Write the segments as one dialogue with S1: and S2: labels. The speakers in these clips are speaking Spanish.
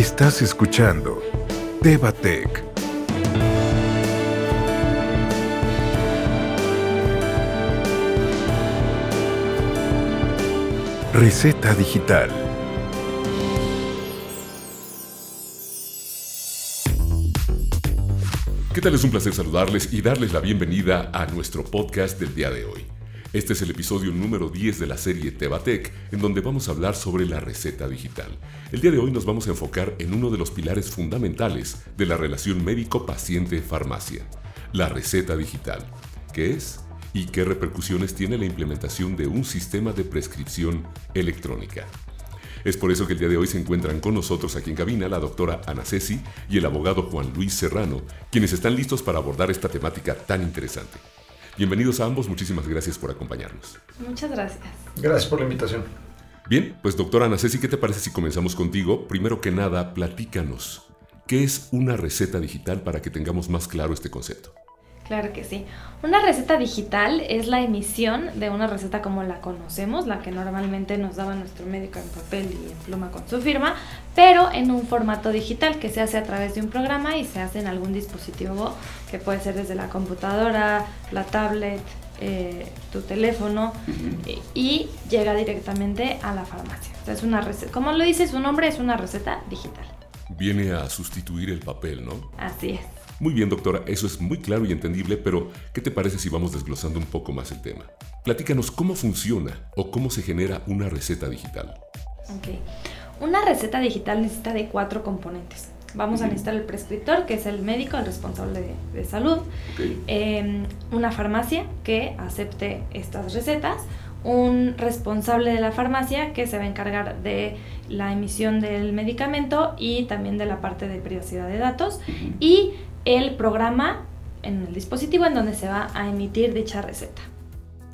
S1: Estás escuchando Tebatec. Receta digital.
S2: ¿Qué tal? Es un placer saludarles y darles la bienvenida a nuestro podcast del día de hoy. Este es el episodio número 10 de la serie Tebatec, en donde vamos a hablar sobre la receta digital. El día de hoy nos vamos a enfocar en uno de los pilares fundamentales de la relación médico-paciente-farmacia, la receta digital. ¿Qué es? ¿Y qué repercusiones tiene la implementación de un sistema de prescripción electrónica? Es por eso que el día de hoy se encuentran con nosotros aquí en cabina la doctora Ana Ceci y el abogado Juan Luis Serrano, quienes están listos para abordar esta temática tan interesante. Bienvenidos a ambos, muchísimas gracias por acompañarnos.
S3: Muchas gracias.
S4: Gracias por la invitación.
S2: Bien, pues doctora Ana Ceci, ¿qué te parece si comenzamos contigo? Primero que nada, platícanos, ¿qué es una receta digital para que tengamos más claro este concepto?
S3: Claro que sí. Una receta digital es la emisión de una receta como la conocemos, la que normalmente nos daba nuestro médico en papel y en pluma con su firma, pero en un formato digital que se hace a través de un programa y se hace en algún dispositivo que puede ser desde la computadora, la tablet, eh, tu teléfono y llega directamente a la farmacia. es una receta, como lo dice su nombre, es una receta digital.
S2: Viene a sustituir el papel, ¿no?
S3: Así es.
S2: Muy bien, doctora, eso es muy claro y entendible, pero ¿qué te parece si vamos desglosando un poco más el tema? Platícanos cómo funciona o cómo se genera una receta digital.
S3: Ok. Una receta digital necesita de cuatro componentes. Vamos a necesitar el prescriptor, que es el médico, el responsable de, salud, em, una farmacia que acepte estas recetas, un responsable de la farmacia que se va a encargar de la emisión del medicamento y también de la parte de privacidad de datos, y el programa en el dispositivo en donde se va a emitir dicha receta.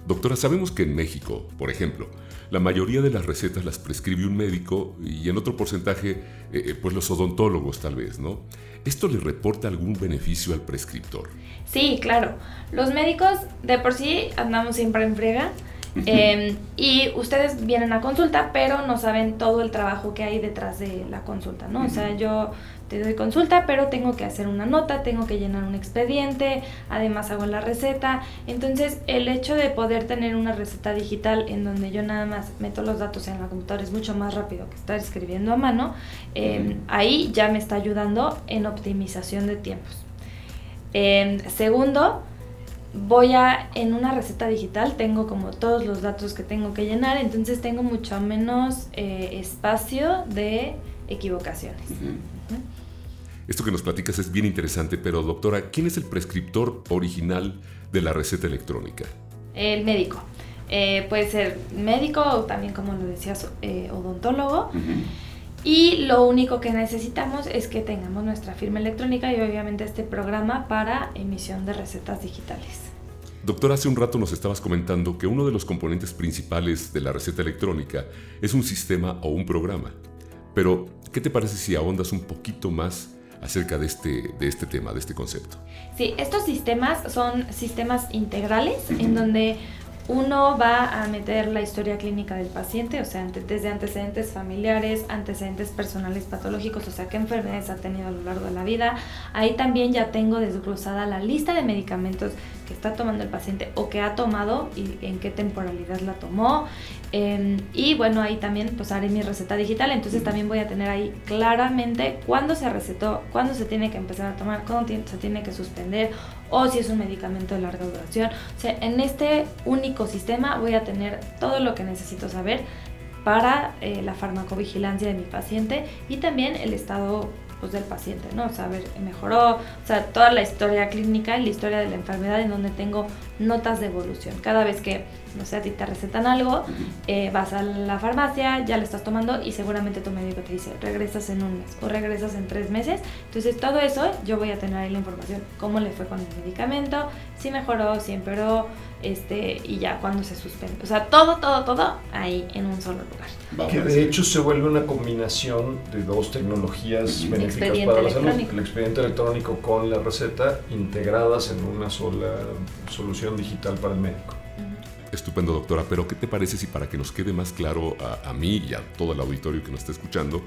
S2: Doctora, sabemos que en México, por ejemplo, la mayoría de las recetas las prescribe un médico y en otro porcentaje, eh, eh, pues los odontólogos tal vez, ¿no? ¿Esto le reporta algún beneficio al prescriptor?
S3: Sí, claro. Los médicos de por sí andamos siempre en frega. Em, y ustedes vienen a consulta, pero no saben todo el trabajo que hay detrás de la consulta, ¿no? O sea, yo te doy consulta, pero tengo que hacer una nota, tengo que llenar un expediente, además hago la receta. Entonces, el hecho de poder tener una receta digital en donde yo nada más meto los datos en la computadora es mucho más rápido que estar escribiendo a mano, em, ahí ya me está ayudando en optimización de tiempos. Em, segundo, voy a, en una receta digital tengo como todos los datos que tengo que llenar, entonces tengo mucho menos eh, espacio de equivocaciones.
S2: Esto que nos platicas es bien interesante, pero doctora, ¿quién es el prescriptor original de la receta electrónica?
S3: El médico. Eh, puede ser médico o también, como lo decías, eh, odontólogo. Y lo único que necesitamos es que tengamos nuestra firma electrónica y obviamente este programa para emisión de recetas digitales.
S2: Doctor, hace un rato nos estabas comentando que uno de los componentes principales de la receta electrónica es un sistema o un programa. Pero, ¿qué te parece si ahondas un poquito más acerca de este, de este tema, de este concepto?
S3: Sí, estos sistemas son sistemas integrales en donde uno va a meter la historia clínica del paciente, o sea, desde antecedentes familiares, antecedentes personales patológicos, o sea, qué enfermedades ha tenido a lo largo de la vida. Ahí también ya tengo desglosada la lista de medicamentos que está tomando el paciente o que ha tomado y en qué temporalidad la tomó. Em, y bueno, ahí también pues haré mi receta digital, entonces también voy a tener ahí claramente cuándo se recetó, cuándo se tiene que empezar a tomar, cuándo se tiene que suspender o si es un medicamento de larga duración. O sea, en este único sistema voy a tener todo lo que necesito saber para eh, la farmacovigilancia de mi paciente y también el estado pues, del paciente, ¿no? O sea, ver, mejoró, o sea, toda la historia clínica y la historia de la enfermedad en donde tengo notas de evolución. Cada vez que, no sé, a ti te recetan algo, eh, vas a la farmacia, ya lo estás tomando y seguramente tu médico te dice, regresas en un mes o regresas en tres meses. Entonces, todo eso yo voy a tener ahí la información, cómo le fue con el medicamento, si mejoró, si empeoró, este, y ya cuando se suspende. O sea, todo, todo, todo ahí en un solo lugar.
S4: Que de hecho se vuelve una combinación de dos tecnologías benéficas para la salud. El expediente electrónico con la receta integradas en una sola solución digital para el médico.
S2: Estupendo, doctora. Pero, ¿qué te parece si para que nos quede más claro a, a mí y a todo el auditorio que nos está escuchando,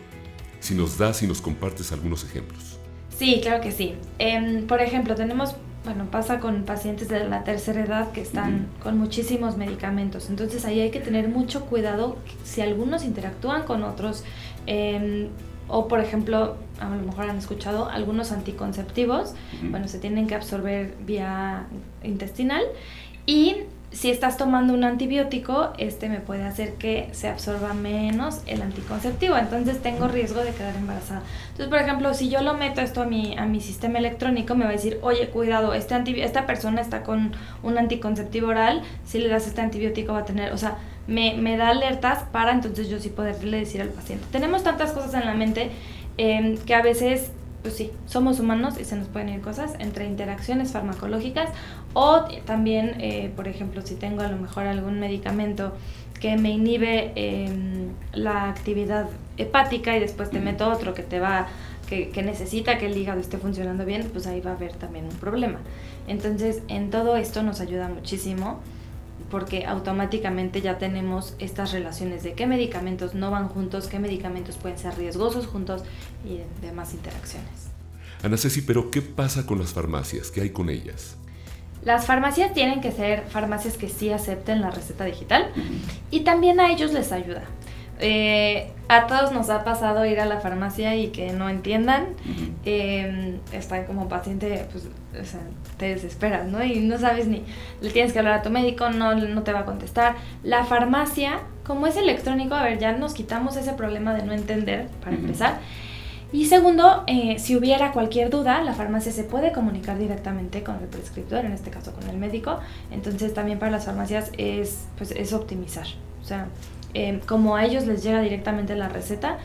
S2: si nos das y nos compartes algunos ejemplos.
S3: Sí, claro que sí. Em, por ejemplo, tenemos, bueno, pasa con pacientes de la tercera edad que están con muchísimos medicamentos. Entonces ahí hay que tener mucho cuidado si algunos interactúan con otros. Em, o por ejemplo, a lo mejor han escuchado algunos anticonceptivos, bueno, se tienen que absorber vía intestinal y si estás tomando un antibiótico, este me puede hacer que se absorba menos el anticonceptivo, entonces tengo riesgo de quedar embarazada. Entonces, por ejemplo, si yo lo meto esto a mi, a mi sistema electrónico, me va a decir, oye, cuidado, este esta persona está con un anticonceptivo oral, si le das este antibiótico va a tener, o sea, me, me da alertas para entonces yo sí poderle decir al paciente. Tenemos tantas cosas en la mente em, que a veces pues sí, somos humanos y se nos pueden ir cosas entre interacciones farmacológicas o también, eh, por ejemplo, si tengo a lo mejor algún medicamento que me inhibe em, la actividad hepática y después te meto otro que te va que, que, necesita que el hígado esté funcionando bien, pues ahí va a haber también un problema. Entonces, en todo esto nos ayuda muchísimo porque automáticamente ya tenemos estas relaciones de qué medicamentos no van juntos, qué medicamentos pueden ser riesgosos juntos y demás interacciones.
S2: Ana Ceci, pero ¿qué pasa con las farmacias? ¿Qué hay con ellas?
S3: Las farmacias tienen que ser farmacias que sí acepten la receta digital y también a ellos les ayuda. Eh, a todos nos ha pasado ir a la farmacia y que no entiendan. Eh, está como paciente, pues, o sea, te desesperas, ¿no? Y no sabes ni, le tienes que hablar a tu médico, no, no te va a contestar. La farmacia, como es electrónico, a ver, ya nos quitamos ese problema de no entender, para empezar. Y segundo, eh, si hubiera cualquier duda, la farmacia se puede comunicar directamente con el prescriptor, en este caso con el médico. Entonces también para las farmacias es, pues, es optimizar. O sea, Em, como a ellos les llega directamente la receta,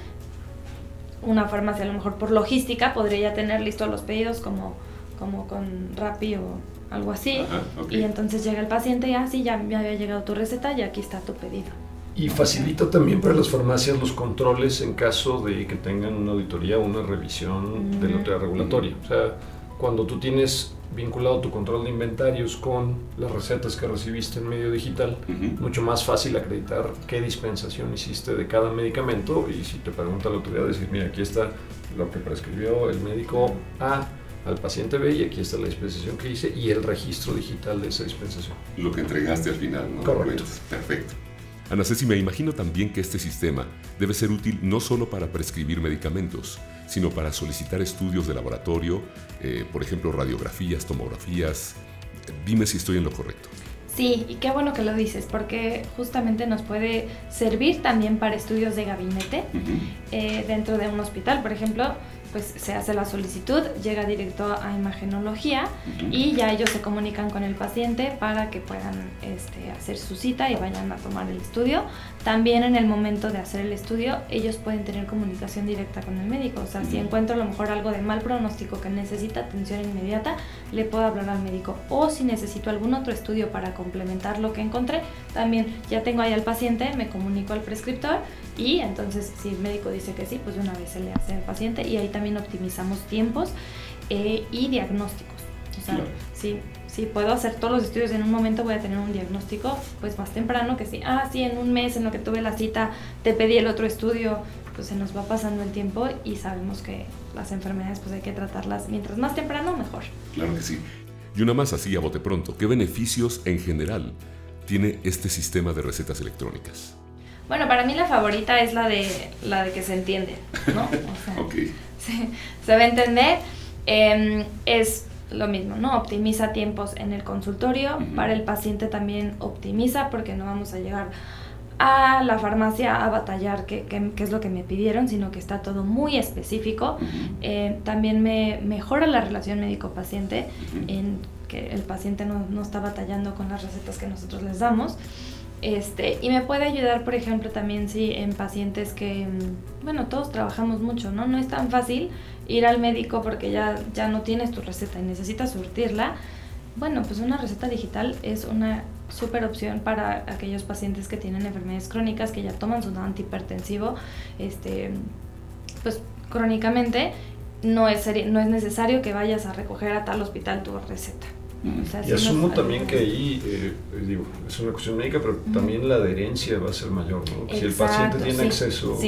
S3: una farmacia a lo mejor por logística podría ya tener listos los pedidos como, como con Rappi o algo así. Y entonces llega el paciente y así ah, ya me había llegado tu receta y aquí está tu pedido.
S4: Y facilita también para las farmacias los controles en caso de que tengan una auditoría o una revisión de la autoridad regulatoria. O sea, cuando tú tienes vinculado tu control de inventarios con las recetas que recibiste en medio digital, mucho más fácil acreditar qué dispensación hiciste de cada medicamento y si te pregunta la autoridad decir, mira, aquí está lo que prescribió el médico A al paciente B y aquí está la dispensación que hice y el registro digital de esa dispensación.
S2: Lo que entregaste al final, ¿no?
S4: Correcto.
S2: Perfecto. Ana Ceci, me imagino también que este sistema debe ser útil no solo para prescribir medicamentos, sino para solicitar estudios de laboratorio, eh, por ejemplo, radiografías, tomografías. Dime si estoy en lo correcto.
S3: Sí, y qué bueno que lo dices, porque justamente nos puede servir también para estudios de gabinete eh, dentro de un hospital. Por ejemplo, pues se hace la solicitud, llega directo a imagenología y ya ellos se comunican con el paciente para que puedan este, hacer su cita y vayan a tomar el estudio. También en el momento de hacer el estudio, ellos pueden tener comunicación directa con el médico. O sea, si encuentro a lo mejor algo de mal pronóstico que necesita atención inmediata, le puedo hablar al médico. O si necesito algún otro estudio para complementar lo que encontré, también ya tengo ahí al paciente, me comunico al prescriptor y entonces si el médico dice que sí, pues de una vez se le hace al paciente y ahí también optimizamos tiempos eh, y diagnósticos. O sea, si, puedo hacer todos los estudios en un momento, voy a tener un diagnóstico pues más temprano que si, ah, sí, en un mes en lo que tuve la cita te pedí el otro estudio, pues se nos va pasando el tiempo y sabemos que las enfermedades pues hay que tratarlas mientras más temprano mejor.
S2: Claro que sí. Y una más así a bote pronto, ¿qué beneficios en general tiene este sistema de recetas electrónicas?
S3: Bueno, para mí la favorita es la de la de que se entiende, ¿no?
S2: O
S3: se, va a entender. Em, es lo mismo, ¿no? Optimiza tiempos en el consultorio. Para el paciente también optimiza porque no vamos a llegar a la farmacia a batallar qué, es lo que me pidieron, sino que está todo muy específico. Eh, también me mejora la relación médico-paciente en que el paciente no, no, está batallando con las recetas que nosotros les damos. Este, y me puede ayudar, por ejemplo, también si en pacientes que, mm, bueno, todos trabajamos mucho, ¿no? No es tan fácil ir al médico porque ya, ya no tienes tu receta y necesitas surtirla. Bueno, pues una receta digital es una súper opción para aquellos pacientes que tienen enfermedades crónicas, que ya toman su antihipertensivo, este, pues crónicamente, no es, no es necesario que vayas a recoger a tal hospital tu receta
S4: y asumo también que ahí, eh, digo, es una cuestión médica, pero también la adherencia va a ser mayor, ¿no? si el paciente tiene acceso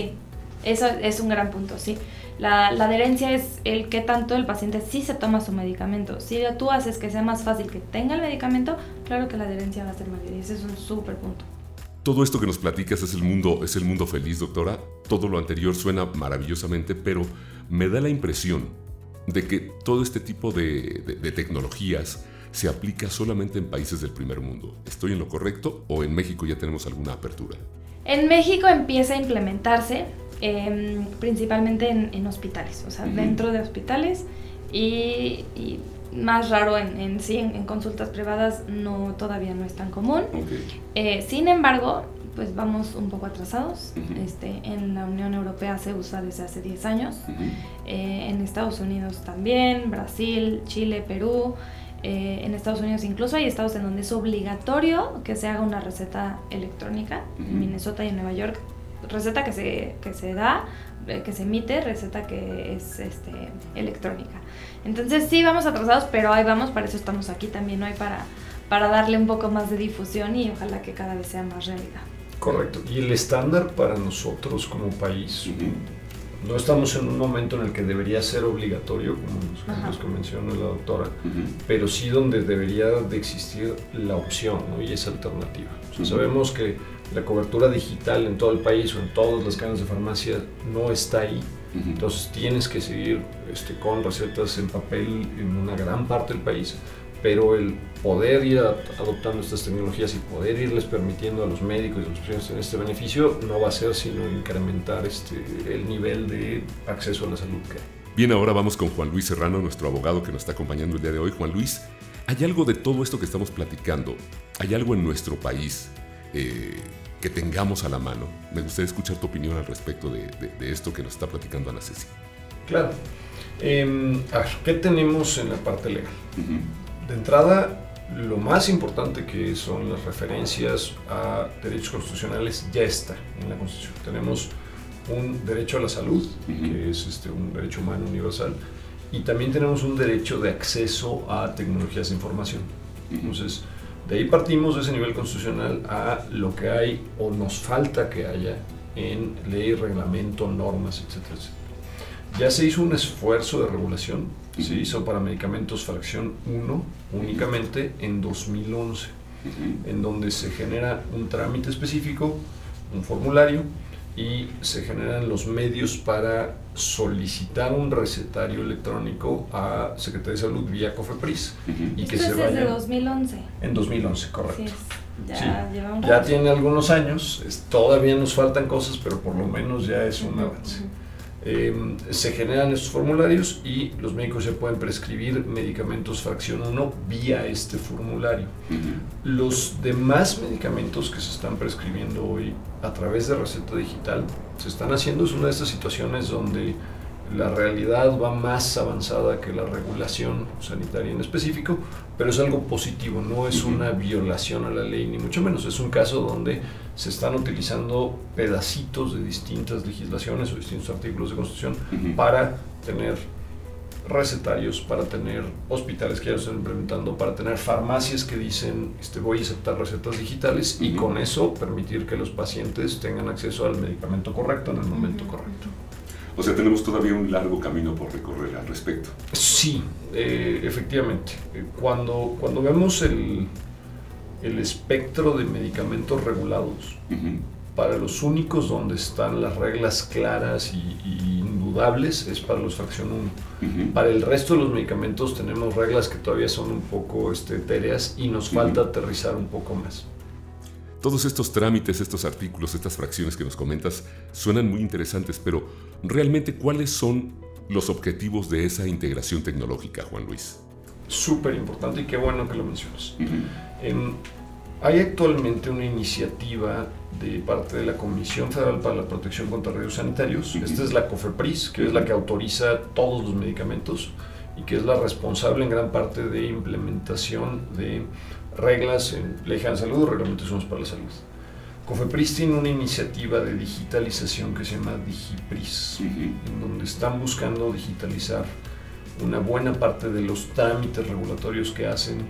S3: Eso es un gran punto, sí. La, la, adherencia es el que tanto el paciente sí se toma su medicamento. Si tú haces que sea más fácil que tenga el medicamento, claro que la adherencia va a ser mayor y ese es un súper punto.
S2: Todo esto que nos platicas es el mundo, es el mundo feliz, doctora. Todo lo anterior suena maravillosamente, pero me da la impresión de que todo este tipo de, de tecnologías se aplica solamente en países del primer mundo. ¿Estoy en lo correcto o en México ya tenemos alguna apertura?
S3: En México empieza a implementarse Em, principalmente en, hospitales, o sea, dentro de hospitales y, más raro en, sí, en, consultas privadas no todavía no es tan común. Eh, sin embargo, pues vamos un poco atrasados. este, en la Unión Europea se usa desde hace 10 años, eh, en Estados Unidos también, Brasil, Chile, Perú. Eh, en Estados Unidos incluso hay estados en donde es obligatorio que se haga una receta electrónica, en Minnesota y en Nueva York receta que se, que se da, eh, que se emite, receta que es este, electrónica. Entonces sí vamos atrasados, pero ahí vamos, para eso estamos aquí también hoy, para, para darle un poco más de difusión y ojalá que cada vez sea más realidad.
S4: Correcto. Y el estándar para nosotros como país, no estamos en un momento en el que debería ser obligatorio, como los ejemplos que mencionó la doctora, pero sí donde debería de existir la opción y esa alternativa. Sabemos que la cobertura digital en todo el país o en todas las cadenas de farmacia no está ahí. Entonces tienes que seguir este, con recetas en papel en una gran parte del país, pero el poder ir adoptando estas tecnologías y poder irles permitiendo a los médicos y a los pacientes en este beneficio no va a ser sino incrementar este, el nivel de acceso a la salud que hay.
S2: Bien, ahora vamos con Juan Luis Serrano, nuestro abogado que nos está acompañando el día de hoy. Juan Luis, ¿hay algo de todo esto que estamos platicando? ¿Hay algo en nuestro país eh, que tengamos a la mano. Me gustaría escuchar tu opinión al respecto de, esto que nos está platicando Ana Ceci.
S4: Claro. Em, a ver, ¿qué tenemos en la parte legal? De entrada, lo más importante que son las referencias a derechos constitucionales ya está en la Constitución. Tenemos un derecho a la salud, que es este, un derecho humano universal, y también tenemos un derecho de acceso a tecnologías de información. Entonces, de ahí partimos de ese nivel constitucional a lo que hay o nos falta que haya en ley, reglamento, normas, etcétera, Ya se hizo un esfuerzo de regulación, se hizo para medicamentos fracción 1 únicamente en 2011, en donde se genera un trámite específico, un formulario, y se generan los medios para solicitar un recetario electrónico a Secretaría de Salud vía COFEPRIS.
S3: y que se vaya desde 2011.
S4: En 2011, correcto.
S3: ya,
S4: ya tiene algunos años, todavía nos faltan cosas, pero por lo menos ya es un avance. Em, se generan estos formularios y los médicos ya pueden prescribir medicamentos fracción 1 vía este formulario. Los demás medicamentos que se están prescribiendo hoy a través de receta digital se están haciendo, es una de estas situaciones donde la realidad va más avanzada que la regulación sanitaria en específico, pero es algo positivo, no es una violación a la ley, ni mucho menos. Es un caso donde se están utilizando pedacitos de distintas legislaciones o distintos artículos de constitución para tener recetarios, para tener hospitales que ya lo están implementando, para tener farmacias que dicen este, voy a aceptar recetas digitales y con eso permitir que los pacientes tengan acceso al medicamento correcto en el momento correcto.
S2: O sea, tenemos todavía un largo camino por recorrer al respecto.
S4: Sí, eh, efectivamente. Eh, cuando, cuando vemos el, el espectro de medicamentos regulados, para los únicos donde están las reglas claras y, indudables es para los fracción 1. Para el resto de los medicamentos tenemos reglas que todavía son un poco este, etéreas y nos falta aterrizar un poco más.
S2: Todos estos trámites, estos artículos, estas fracciones que nos comentas suenan muy interesantes, pero realmente ¿cuáles son los objetivos de esa integración tecnológica, Juan Luis?
S4: Súper importante y qué bueno que lo mencionas. Em, hay actualmente una iniciativa de parte de la Comisión Federal para la Protección contra Riesgos Sanitarios. Esta es la COFEPRIS, que es la que autoriza todos los medicamentos y que es la responsable en gran parte de implementación de reglas en Ley de Salud, reglamentaciones para la salud. COFEPRIS tiene una iniciativa de digitalización que se llama DigiPris, en donde están buscando digitalizar una buena parte de los trámites regulatorios que hacen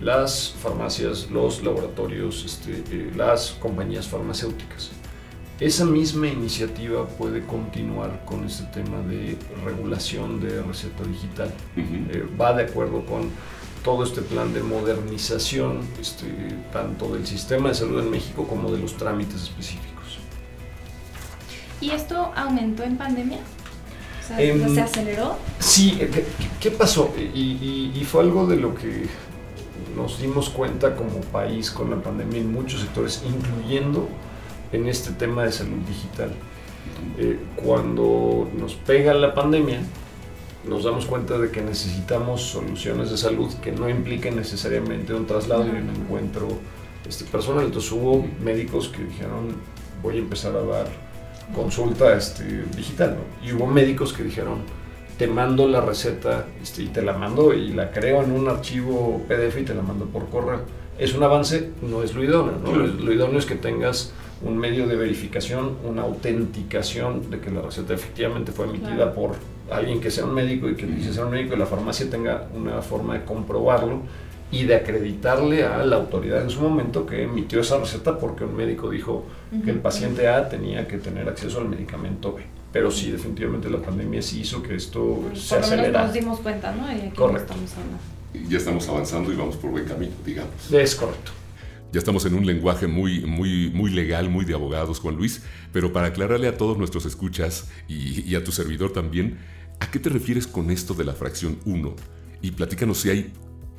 S4: las farmacias, los laboratorios, este, eh, las compañías farmacéuticas. esa misma iniciativa puede continuar con este tema de regulación de receta digital. Eh, va de acuerdo con todo este plan de modernización, este, tanto del sistema de salud en México como de los trámites específicos.
S3: ¿Y esto aumentó en pandemia? Sea, em, ¿Se aceleró?
S4: Sí, eh, ¿qué, pasó? Y, y, fue algo de lo que nos dimos cuenta como país con la pandemia en muchos sectores, incluyendo en este tema de salud digital. Eh, cuando nos pega la pandemia, nos damos cuenta de que necesitamos soluciones de salud que no impliquen necesariamente un traslado y un encuentro este, personal. Entonces hubo médicos que dijeron, voy a empezar a dar consulta este, digital. Y hubo médicos que dijeron, te mando la receta este, y te la mando y la creo en un archivo PDF y te la mando por correo. Es un avance, no es lo idóneo. ¿no? Lo idóneo es que tengas un medio de verificación, una autenticación de que la receta efectivamente fue emitida por alguien que sea un médico y que dice ser un médico y la farmacia tenga una forma de comprobarlo y de acreditarle a la autoridad en su momento que emitió esa receta porque un médico dijo que el paciente A tenía que tener acceso al medicamento B. Pero sí, definitivamente la pandemia sí hizo que esto se
S3: por acelerara. nos dimos cuenta, ¿no? Y
S4: Correcto.
S2: Ya estamos avanzando y vamos por buen camino, digamos.
S4: Es correcto.
S2: Ya estamos en un lenguaje muy, muy, muy legal, muy de abogados, Juan Luis, pero para aclararle a todos nuestros escuchas y, y a tu servidor también, ¿a qué te refieres con esto de la fracción 1? Y platícanos si hay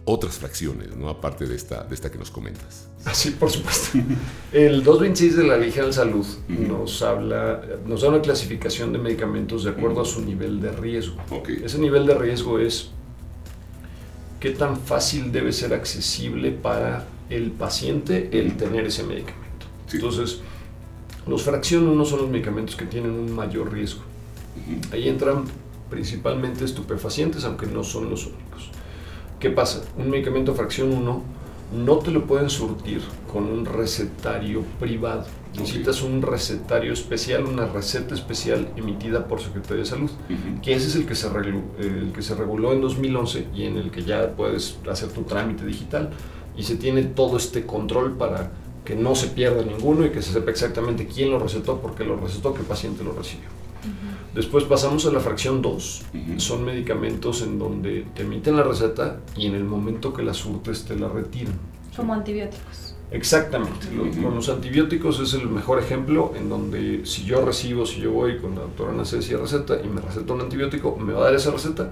S2: otras fracciones, ¿no? aparte de esta, de esta que nos comentas.
S4: Sí, por supuesto. El 226 de la Ley General de Salud nos habla, nos da una clasificación de medicamentos de acuerdo a su nivel de riesgo. Ese nivel de riesgo es qué tan fácil debe ser accesible para el paciente el tener ese medicamento. Entonces, los fracción 1 son los medicamentos que tienen un mayor riesgo. Ahí entran principalmente estupefacientes, aunque no son los únicos. ¿Qué pasa? Un medicamento fracción 1 no te lo pueden surtir con un recetario privado. Necesitas un recetario especial, una receta especial emitida por Secretaría de Salud, que ese es el que, se reguló, el que se reguló en 2011 y en el que ya puedes hacer tu trámite digital y se tiene todo este control para que no se pierda ninguno y que se sepa exactamente quién lo recetó, por qué lo recetó, qué paciente lo recibió. Después pasamos a la fracción 2. Son medicamentos en donde te emiten la receta y en el momento que la surtes te la retiran.
S3: Como antibióticos.
S4: Exactamente. Con los antibióticos es el mejor ejemplo en donde si yo recibo, si yo voy con la doctora Ceci receta y me receta un antibiótico, me va a dar esa receta.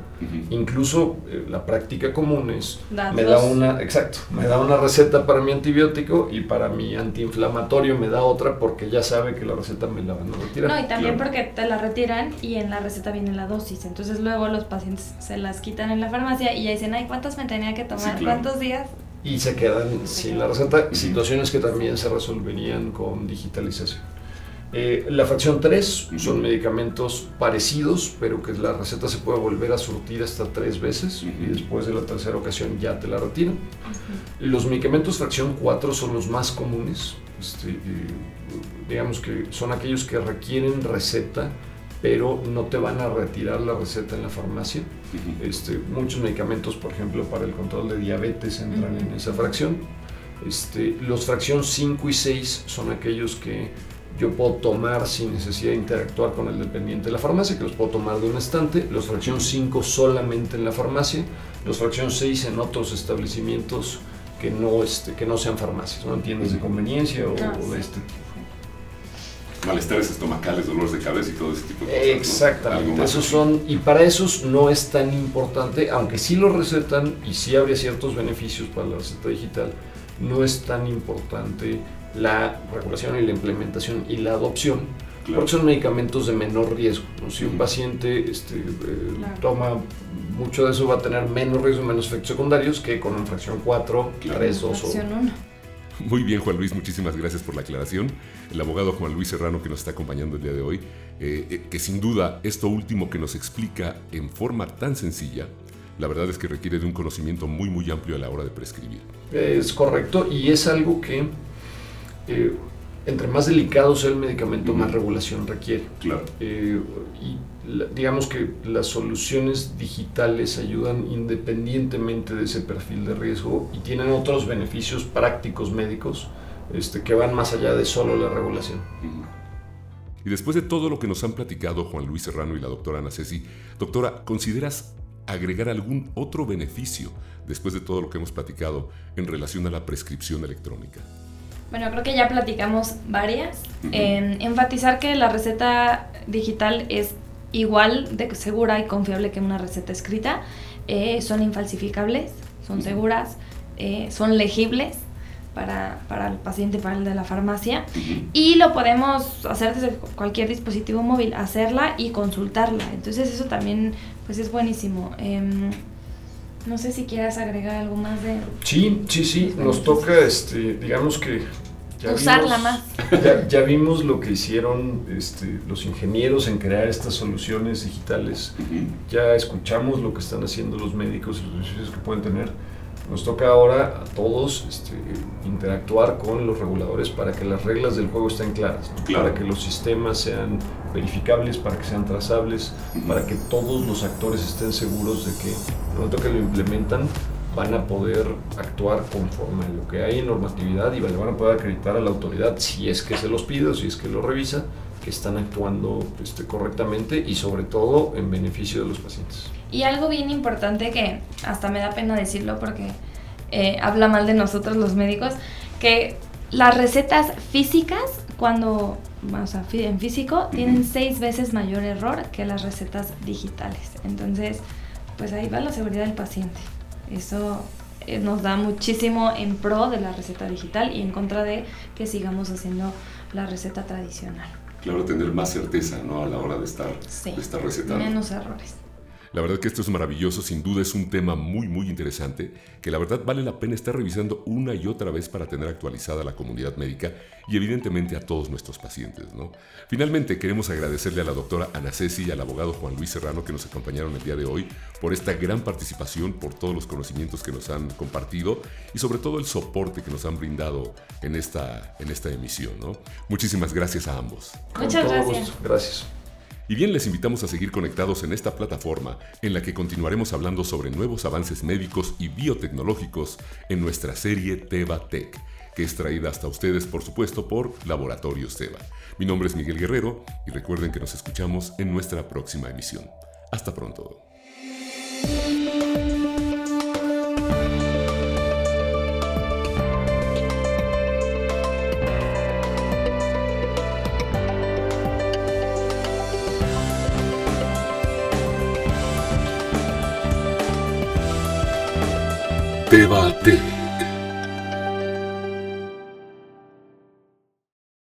S4: Incluso eh, la práctica común es me da una, exacto, me da una receta para mi antibiótico y para mi antiinflamatorio me da otra porque ya sabe que la receta me la van a retirar.
S3: No, y también porque te la retiran y en la receta viene la dosis. Entonces luego los pacientes se las quitan en la farmacia y ya dicen, ay, ¿cuántas me tenía que tomar? ¿Cuántos días?
S4: Y se quedan sin la receta, situaciones que también se resolverían con digitalización. Eh, la fracción 3 son medicamentos parecidos, pero que la receta se puede volver a surtir hasta tres veces y después de la tercera ocasión ya te la retiran. Los medicamentos fracción 4 son los más comunes, este, eh, digamos que son aquellos que requieren receta pero no te van a retirar la receta en la farmacia. este, muchos medicamentos, por ejemplo, para el control de diabetes entran en esa fracción. Este, los fracción 5 y 6 son aquellos que yo puedo tomar sin necesidad de interactuar con el dependiente de la farmacia, que los puedo tomar de un estante. Los fracción 5 solamente en la farmacia. Los fracción 6 en otros establecimientos que no, este, que no sean farmacias, ¿no? tiendas de conveniencia o, ah, o de este tipo
S2: malestares estomacales, dolores de cabeza y todo ese tipo de
S4: cosas. Exactamente, esos son, y para esos no es tan importante, aunque sí lo recetan y sí habría ciertos beneficios para la receta digital, no es tan importante la regulación y la implementación y la adopción, porque son medicamentos de menor riesgo. Si un paciente este, eh, toma mucho de eso va a tener menos riesgo, menos efectos secundarios que con una fracción 4, 3, 2 o...
S2: Muy bien, Juan Luis, muchísimas gracias por la aclaración. El abogado Juan Luis Serrano que nos está acompañando el día de hoy, eh, eh, que sin duda esto último que nos explica en forma tan sencilla, la verdad es que requiere de un conocimiento muy, muy amplio a la hora de prescribir.
S4: Es correcto y es algo que eh, entre más delicado sea el medicamento, más regulación requiere.
S2: Claro.
S4: y digamos que las soluciones digitales ayudan independientemente de ese perfil de riesgo y tienen otros beneficios prácticos médicos este, que van más allá de solo la regulación.
S2: Y después de todo lo que nos han platicado Juan Luis Serrano y la doctora Ana Ceci, doctora, ¿consideras agregar algún otro beneficio después de todo lo que hemos platicado en relación a la prescripción electrónica?
S3: Bueno, creo que ya platicamos varias. enfatizar que la receta digital es igual de segura y confiable que una receta escrita. Eh, son infalsificables, son seguras, eh, son legibles para, para, el paciente, para el de la farmacia. Y lo podemos hacer desde cualquier dispositivo móvil, hacerla y consultarla. Entonces eso también pues es buenísimo. No sé si quieras agregar algo más de...
S4: Sí, sí, sí, nos toca, este, digamos que...
S3: Ya Usarla más.
S4: Ya, vimos lo que hicieron este, los ingenieros en crear estas soluciones digitales. Ya escuchamos lo que están haciendo los médicos y los beneficios que pueden tener nos toca ahora a todos este, interactuar con los reguladores para que las reglas del juego estén claras, para que los sistemas sean verificables, para que sean trazables, para que todos los actores estén seguros de que el momento que lo implementan van a poder actuar conforme a lo que hay en normatividad y van a poder acreditar a la autoridad si es que se los pide o si es que lo revisa que están actuando este, correctamente y sobre todo en beneficio de los pacientes.
S3: Y algo bien importante que hasta me da pena decirlo porque eh, habla mal de nosotros los médicos, que las recetas físicas, cuando, o sea, en físico, tienen seis veces mayor error que las recetas digitales. Entonces, pues ahí va la seguridad del paciente. Eso eh, nos da muchísimo en pro de la receta digital y en contra de que sigamos haciendo la receta tradicional
S2: claro, tener más certeza ¿no? a la hora de estar, de estar recetando.
S3: Menos errores.
S2: La verdad que esto es maravilloso, sin duda es un tema muy muy interesante que la verdad vale la pena estar revisando una y otra vez para tener actualizada a la comunidad médica y evidentemente a todos nuestros pacientes. ¿no? Finalmente queremos agradecerle a la doctora Ana Ceci y al abogado Juan Luis Serrano que nos acompañaron el día de hoy por esta gran participación, por todos los conocimientos que nos han compartido y sobre todo el soporte que nos han brindado en esta, en esta emisión. ¿no? Muchísimas gracias a ambos.
S3: Muchas gracias.
S4: Gracias.
S2: Y bien les invitamos a seguir conectados en esta plataforma en la que continuaremos hablando sobre nuevos avances médicos y biotecnológicos en nuestra serie Teba Tech, que es traída hasta ustedes por supuesto por Laboratorios Teba. Mi nombre es Miguel Guerrero y recuerden que nos escuchamos en nuestra próxima emisión. Hasta pronto. Debate.